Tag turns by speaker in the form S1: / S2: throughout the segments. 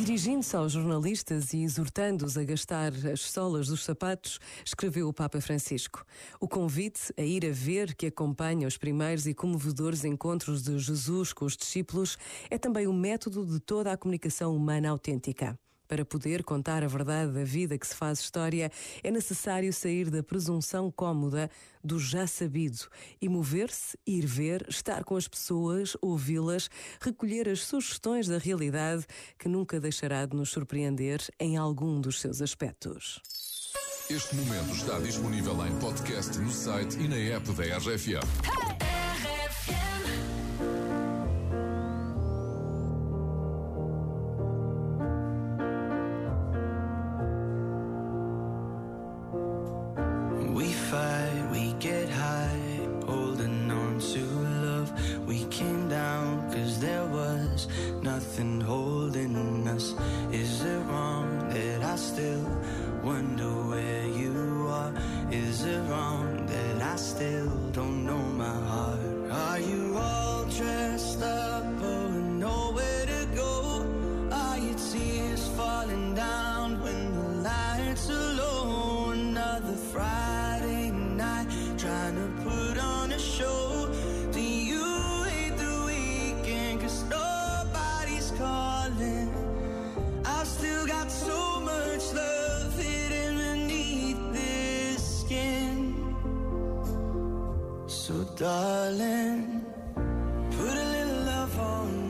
S1: Dirigindo-se aos jornalistas e exortando-os a gastar as solas dos sapatos, escreveu o Papa Francisco. O convite a ir a ver que acompanha os primeiros e comovedores encontros de Jesus com os discípulos é também o método de toda a comunicação humana autêntica. Para poder contar a verdade da vida que se faz história, é necessário sair da presunção cômoda do já sabido e mover-se, ir ver, estar com as pessoas, ouvi-las, recolher as sugestões da realidade que nunca deixará de nos surpreender em algum dos seus aspectos.
S2: Este momento está disponível em podcast no site e na app da RFM. was
S3: nothing holding us. Is it wrong that I still wonder where you are? Is it wrong that I still don't know my heart? Are you calling. I've still got so much love hidden beneath this skin. So, darling, put a little love on me.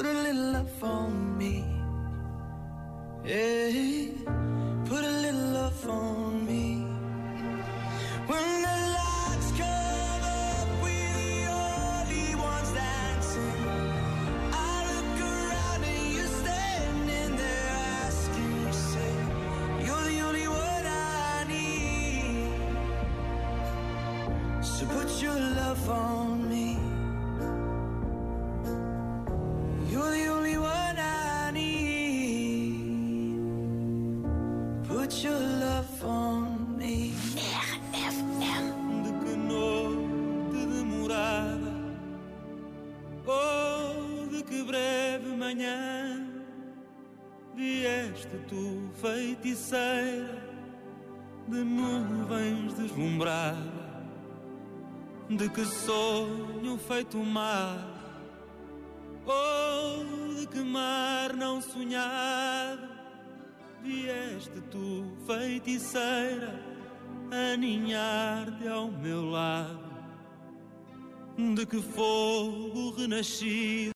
S3: Put a little love on me. Yeah, put a little love on me. When the lights come up, we're the only ones dancing. I look around and you're standing there asking yourself, You're the only one I need. So put your love on me. Vieste tu, feiticeira de nuvens deslumbrada. De que sonho feito mar, oh, de que mar não sonhado, vieste tu, feiticeira, aninhar-te ao meu lado. De que fogo renascido